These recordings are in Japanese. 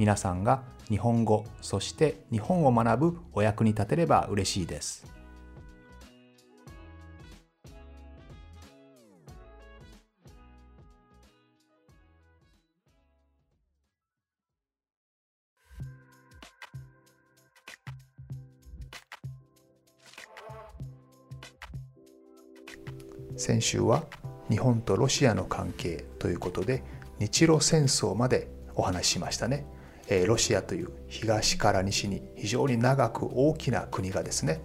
皆さんが日本語そして日本を学ぶお役に立てれば嬉しいです先週は日本とロシアの関係ということで日露戦争までお話ししましたね。えロシアという東から西に非常に長く大きな国がですね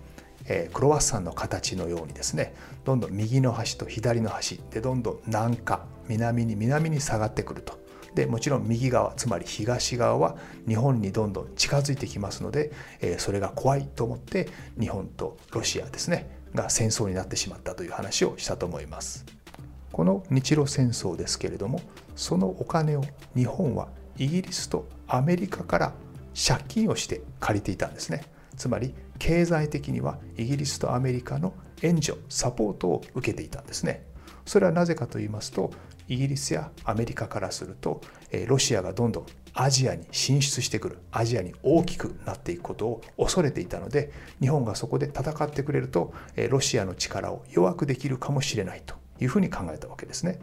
えクロワッサンの形のようにですねどんどん右の端と左の端でどんどん南下南に南に下がってくると。でもちろん右側つまり東側は日本にどんどん近づいてきますのでえそれが怖いと思って日本とロシアですねが戦争になってしまったという話をしたと思います。この日露戦争ですけれどもそのお金を日本はイギリスとアメリカから借金をして借りていたんですね。つまり経済的にはイギリスとアメリカの援助サポートを受けていたんですね。それはなぜかと言いますとイギリスやアメリカからするとロシアがどんどんアジアに進出してくるアジアに大きくなっていくことを恐れていたので日本がそこで戦ってくれるとロシアの力を弱くできるかもしれないというふうに考えたわけですね。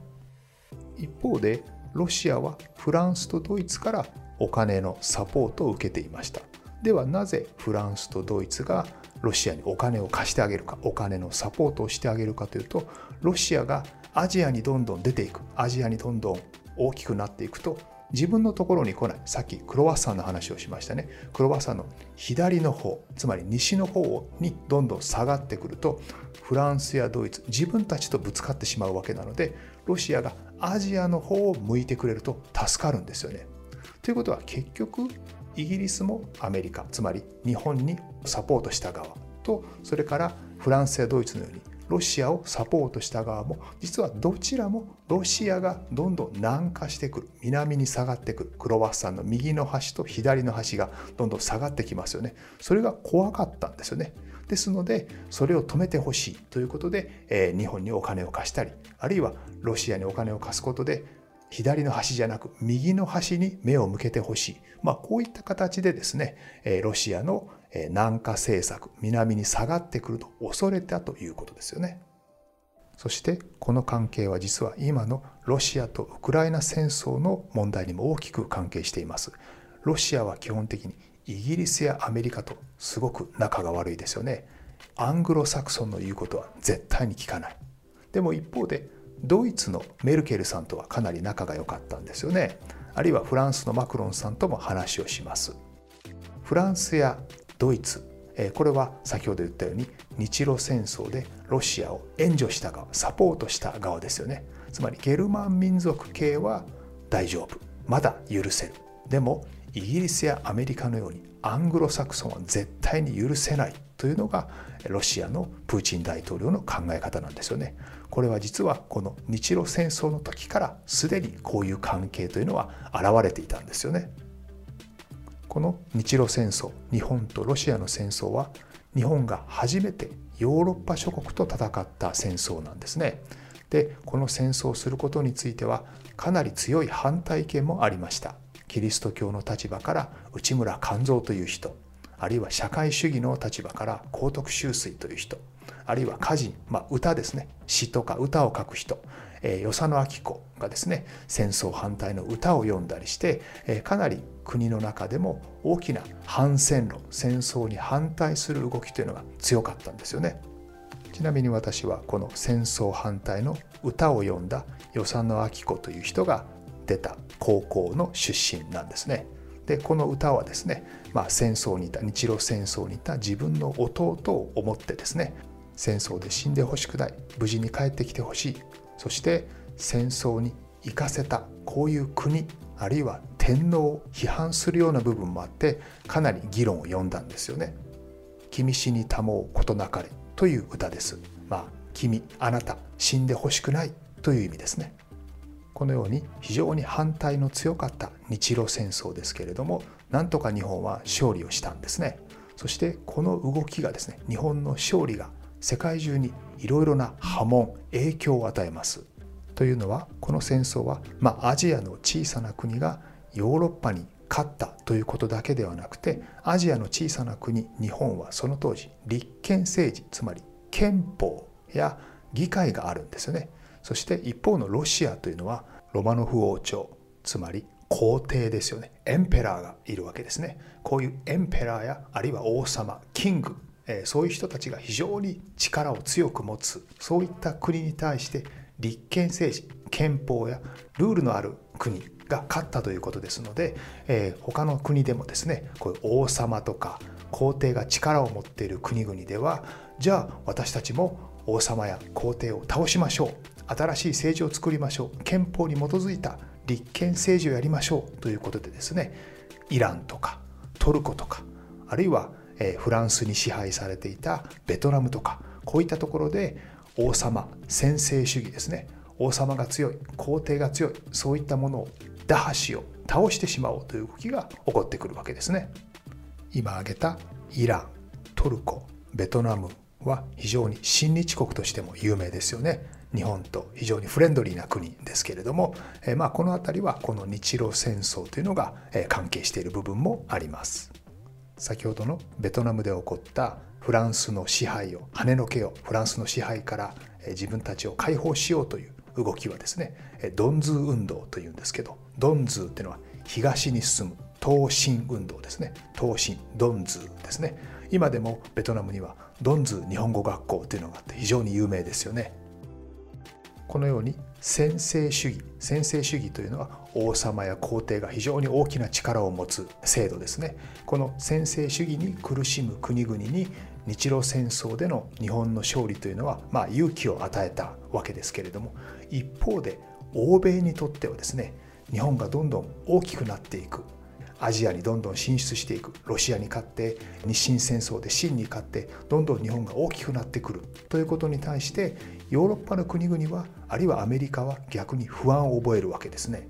一方でロシアはフランスとドイツからお金のサポートを受けていました。ではなぜフランスとドイツがロシアにお金を貸してあげるかお金のサポートをしてあげるかというとロシアがアジアにどんどん出ていくアジアにどんどん大きくなっていくと自分のところに来ない。さっきクロワッサンの話をしましたね。クロワッサンの左の方つまり西の方にどんどん下がってくるとフランスやドイツ自分たちとぶつかってしまうわけなのでロシアがアジアの方を向いてくれると助かるんですよね。ということは結局イギリスもアメリカつまり日本にサポートした側とそれからフランスやドイツのようにロシアをサポートした側も実はどちらもロシアがどんどん南下してくる南に下がってくるクロワッサンの右の端と左の端がどんどん下がってきますよね。それが怖かったんですよね。ですのでそれを止めてほしいということで、えー、日本にお金を貸したりあるいはロシアにお金を貸すことで左の端じゃなく右の端に目を向けてほしい、まあ、こういった形でですねロシアの南下政策南に下がってくると恐れたということですよね。そしてこの関係は実は今のロシアとウクライナ戦争の問題にも大きく関係しています。ロシアは基本的にイギリスやアメリカとすごく仲が悪いですよね。アングロサクソンの言うことは絶対に聞かない。でも一方でドイツのメルケルさんとはかなり仲が良かったんですよね。あるいはフランスのマクロンさんとも話をします。フランスやドイツこれは先ほど言ったように日露戦争でロシアを援助した側サポートした側ですよね。つまりゲルマン民族系は大丈夫。まだ許せるでもイギリスやアメリカのようにアングロサクソンは絶対に許せない。というのがロシアのプーチン大統領の考え方なんですよね。これは実はこの日露戦争の時からすでにこういう関係というのは現れていたんですよね。この日露戦争日本とロシアの戦争は日本が初めてヨーロッパ諸国と戦った戦争なんですね。でこの戦争をすることについてはかなり強い反対意見もありました。キリスト教の立場から内村勘三という人あるいは社会主義の立場から幸徳秋水という人あるいは歌人、まあ、歌ですね詩とか歌を書く人、えー、与謝野明子がですね戦争反対の歌を読んだりして、えー、かなり国の中でも大きな反戦論戦争に反対する動きというのが強かったんですよね。ちなみに私はこの戦争反対の歌を読んだ与謝野明子という人が出た高校の出身なんですね。でこの歌はですね、まあ、戦争にいた日露戦争にいた自分の弟を思ってですね戦争で死んでほしくない無事に帰ってきてほしいそして戦争に行かせたこういう国あるいは天皇を批判するような部分もあってかなり議論を読んだんですよね。君死にたもうことなかれという歌ですまあ君あなた死んでほしくないという意味ですねこのように非常に反対の強かった日露戦争ですけれどもなんとか日本は勝利をしたんですね。そしてこの動きがですね日本の勝利が世界中にいろいろな波紋影響を与えます。というのはこの戦争は、まあ、アジアの小さな国がヨーロッパに勝ったということだけではなくてアジアの小さな国日本はその当時立憲政治つまり憲法や議会があるんですよね。そして一方のロシアというのはロマノフ王朝つまり皇帝ですよね。エンペラーがいるわけですね。こういうエンペラーやあるいは王様キング、え、そういう人たちが非常に力を強く持つそういった国に対して立憲政治憲法やルールのある国が勝ったということですので、えー、他の国でもですねこういう王様とか皇帝が力を持っている国々ではじゃあ私たちも王様や皇帝を倒しましょう。新しい政治を作りましょう。憲法に基づいた立憲政治をやりましょうということでですねイランとかトルコとかあるいは、フランスに支配されていたベトナムとかこういったところで王様専制主義ですね王様が強い皇帝が強いそういったものを打破しよう倒してしまおうという動きが起こってくるわけですね。今挙げたイラントルコベトナムは非常に親日国としても有名ですよね。日本と非常にフレンドリーな国ですけれども、えまあ、この辺りはこの日露戦争というのがえ関係している部分もあります。先ほどのベトナムで起こったフランスの支配を跳ねのけようフランスの支配から自分たちを解放しようという動きはですねドンズー運動というんですけどドンズーっていうのは東に進む東進運動ですね。東進ドンズーですね。今でもベトナムにはドンズー日本語学校というのがあって非常に有名ですよね。このように専制主義専制主義というのは王様や皇帝が非常に大きな力を持つ制度ですね。この専制主義に苦しむ国々に日露戦争での日本の勝利というのは、まあ、勇気を与えたわけですけれども一方で欧米にとってはですね日本がどんどん大きくなっていく。アジアにどんどん進出していく。ロシアに勝って日清戦争で清に勝ってどんどん日本が大きくなってくる。ということに対してヨーロッパの国々はあるいはアメリカは逆に不安を覚えるわけですね。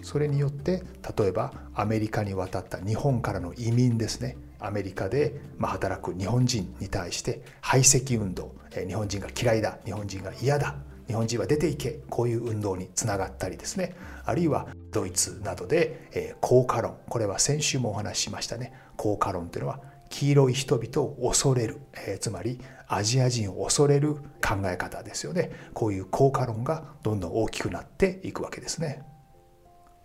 それによって例えばアメリカに渡った日本からの移民ですね。アメリカで働く日本人に対して排斥運動。日本人が嫌いだ。日本人が嫌だ。日本人は出ていけ。こういう運動につながったりですね。あるいはドイツなどで、えー、効果論これは先週もお話ししましたね。効果論というのは黄色い人々を恐れる、えー、つまりアジア人を恐れる考え方ですよね。こういう効果論がどんどん大きくなっていくわけですね。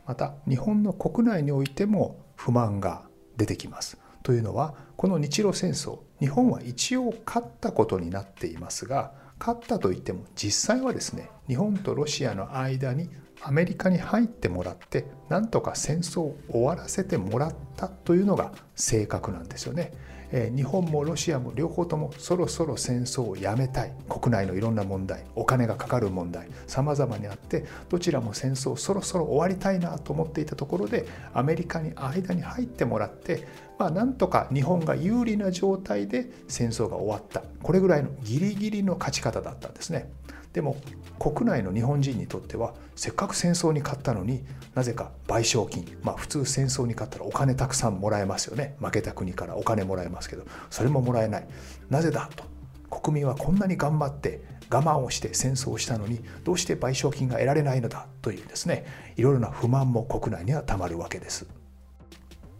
また日本の国内においても不満が出てきます。というのはこの日露戦争日本は一応勝ったことになっていますが勝ったといっても実際はですね日本とロシアの間にアメリカに入ってもらってなんとか戦争を終わらせてもらったというのが正確なんですよね。え日本もロシアも両方ともそろそろ戦争をやめたい。国内のいろんな問題。お金がかかる問題。さまざまにあってどちらも戦争そろそろ終わりたいなと思っていたところでアメリカに間に入ってもらってまあ、なんとか日本が有利な状態で戦争が終わった。これぐらいのギリギリの勝ち方だったんですね。でも国内の日本人にとってはせっかく戦争に勝ったのになぜか賠償金まあ普通戦争に勝ったらお金たくさんもらえますよね負けた国からお金もらえますけどそれももらえないなぜだと国民はこんなに頑張って我慢をして戦争をしたのにどうして賠償金が得られないのだというですねいろいろな不満も国内にはたまるわけです。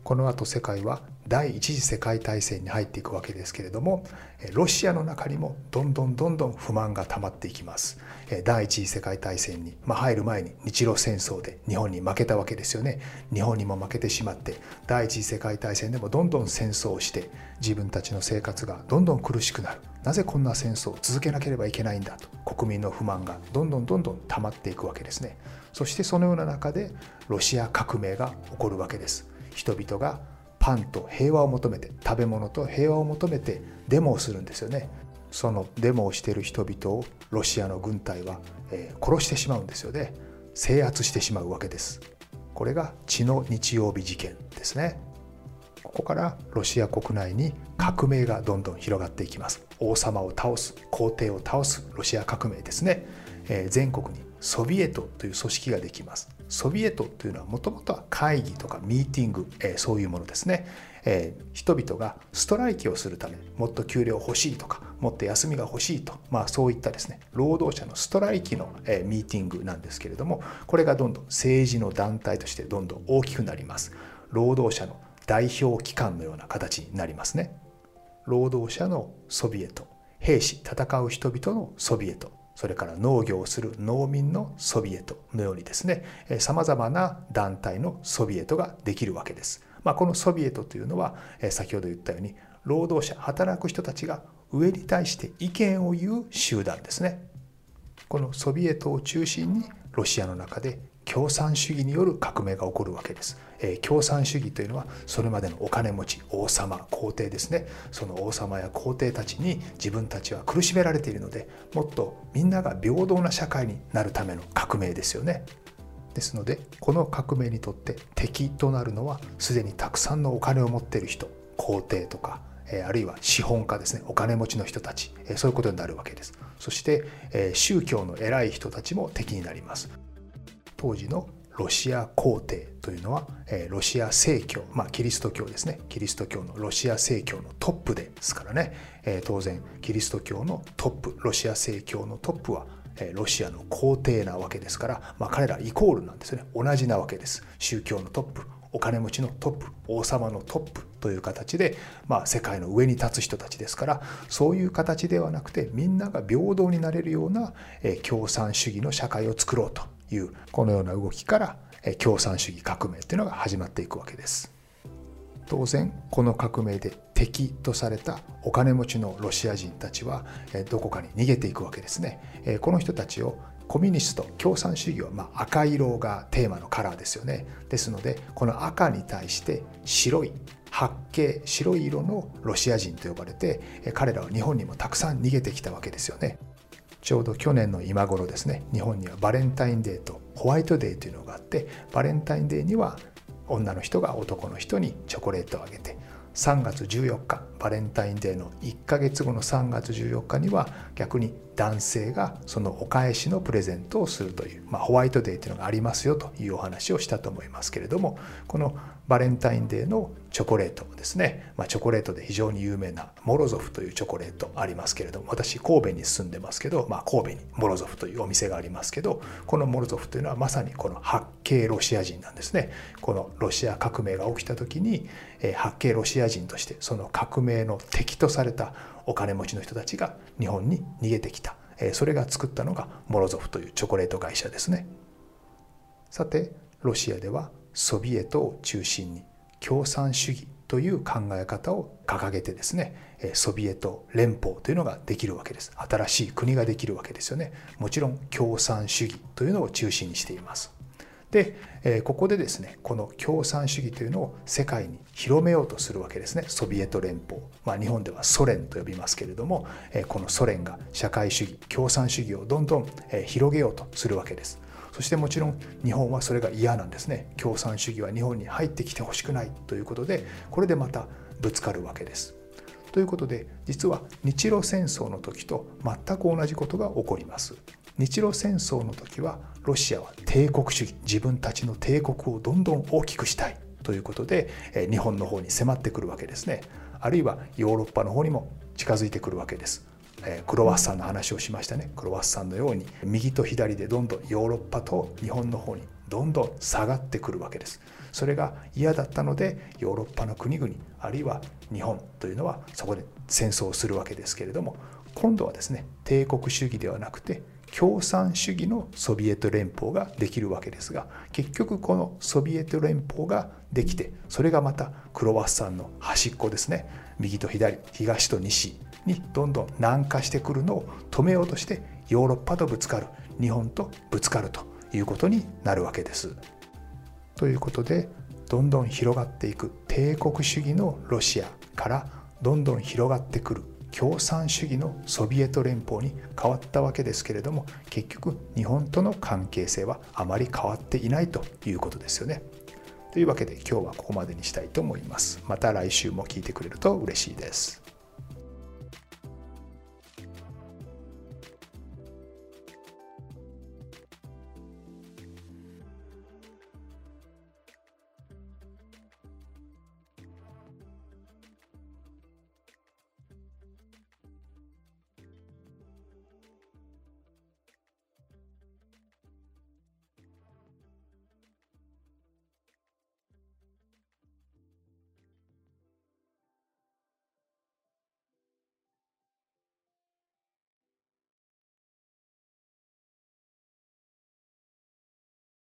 この後世界は第一次世界大戦に入っていくわけですけれどもロシアの中にもどんどんどんどん不満が溜まっていきます。第一次世界大戦に、まあ、入る前に日露戦争で日本に負けたわけですよね。日本にも負けてしまって第一次世界大戦でもどんどん戦争をして自分たちの生活がどんどん苦しくなる。なぜこんな戦争を続けなければいけないんだと国民の不満がどんどんどんどん溜まっていくわけですね。そしてそのような中でロシア革命が起こるわけです。人々がパンと平和を求めて食べ物と平和を求めてデモをするんですよね。そのデモをしている人々をロシアの軍隊は、え殺してしまうんですよね。制圧してしまうわけです。これが血の日曜日事件ですね。ここからロシア国内に革命がどんどん広がっていきます。王様を倒す皇帝を倒すロシア革命ですね、えー、全国にソビエトという組織ができます。ソビエトというのはもともとは会議とかミーティング、えー、そういうものですね、えー、人々がストライキをするためもっと給料欲しいとかもっと休みが欲しいと、まあ、そういったですね労働者のストライキの、えー、ミーティングなんですけれどもこれがどんどん政治の団体としてどんどん大きくなります。労働者の代表機関のような形になりますね。労働者のソビエト。兵士戦う人々のソビエト。それから農業をする農民のソビエトのようにですねさまざまな団体のソビエトができるわけです。まあ、このソビエトというのは先ほど言ったように労働者働く人たちが上に対して意見を言う集団ですね。このソビエトを中心にロシアの中で共産主義による革命が起こるわけです。えー、共産主義というのはそれまでのお金持ち王様皇帝ですねその王様や皇帝たちに自分たちは苦しめられているのでもっとみんなが平等な社会になるための革命ですよね。ですのでこの革命にとって敵となるのはすでにたくさんのお金を持っている人皇帝とかあるいは資本家ですねお金持ちの人たちそういうことになるわけですそして宗教の偉い人たちも敵になります当時のロシア皇帝というのはえロシア正教、まあ、キリスト教ですね。キリスト教のロシア正教のトップですからね。え当然キリスト教のトップロシア正教のトップはロシアの皇帝なわけですから、まあ、彼らイコールなんですね。同じなわけです。宗教のトップお金持ちのトップ王様のトップという形で、まあ、世界の上に立つ人たちですからそういう形ではなくてみんなが平等になれるような共産主義の社会を作ろうと。いうこのような動きから共産主義革命というのが始まっていくわけです。当然この革命で敵とされたお金持ちのロシア人たちはどこかに逃げていくわけですね。この人たちをコミュニスト共産主義はま赤色がテーマのカラーですよね。ですのでこの赤に対して白い白系白い色のロシア人と呼ばれて彼らは日本にもたくさん逃げてきたわけですよね。ちょうど去年の今頃ですね日本にはバレンタインデーとホワイトデーというのがあってバレンタインデーには女の人が男の人にチョコレートをあげて3月14日バレンタインデーの1ヶ月後の3月14日には逆に男性がそのお返しのプレゼントをするという、まあ、ホワイトデーというのがありますよというお話をしたと思いますけれどもこのバレンタインデーのチョコレートですね、まあ、チョコレートで非常に有名なモロゾフというチョコレートありますけれども私神戸に住んでますけど、まあ、神戸にモロゾフというお店がありますけどこのモロゾフというのはまさにこの白系ロシア人なんですね。このロシア革命が起きた時に白系ロシア人としてその革命の敵とされたお金持ちの人たちが日本に逃げてきた。それが作ったのがモロゾフというチョコレート会社ですね。さてロシアではソビエトを中心に共産主義という考え方を掲げてですねソビエト連邦というのができるわけです。新しい国ができるわけですよね。もちろん共産主義というのを中心にしています。で、えここでですねこの共産主義というのを世界に広めようとするわけですね。ソビエト連邦、まあ、日本ではソ連と呼びますけれども、えこのソ連が社会主義共産主義をどんどん、え広げようとするわけです。そしてもちろん日本はそれが嫌なんですね。共産主義は日本に入ってきてほしくないということでこれでまたぶつかるわけです。ということで実は日露戦争の時と全く同じことが起こります。日露戦争の時はロシアは帝国主義自分たちの帝国をどんどん大きくしたいということで日本の方に迫ってくるわけですね。あるいはヨーロッパの方にも近づいてくるわけです。クロワッサンの話をしましたね。クロワッサンのように右と左でどんどんヨーロッパと日本の方にどんどん下がってくるわけです。それが嫌だったのでヨーロッパの国々あるいは日本というのはそこで戦争をするわけですけれども今度はですね帝国主義ではなくて共産主義のソビエト連邦ができるわけですが結局このソビエト連邦ができてそれがまたクロワッサンの端っこですね右と左東と西にどんどん南下してくるのを止めようとしてヨーロッパとぶつかる日本とぶつかるということになるわけです。ということでどんどん広がっていく帝国主義のロシアからどんどん広がってくる共産主義のソビエト連邦に変わったわけですけれども結局日本との関係性はあまり変わっていないということですよね。というわけで今日はここまでにしたいと思います。また来週も聞いてくれると嬉しいです。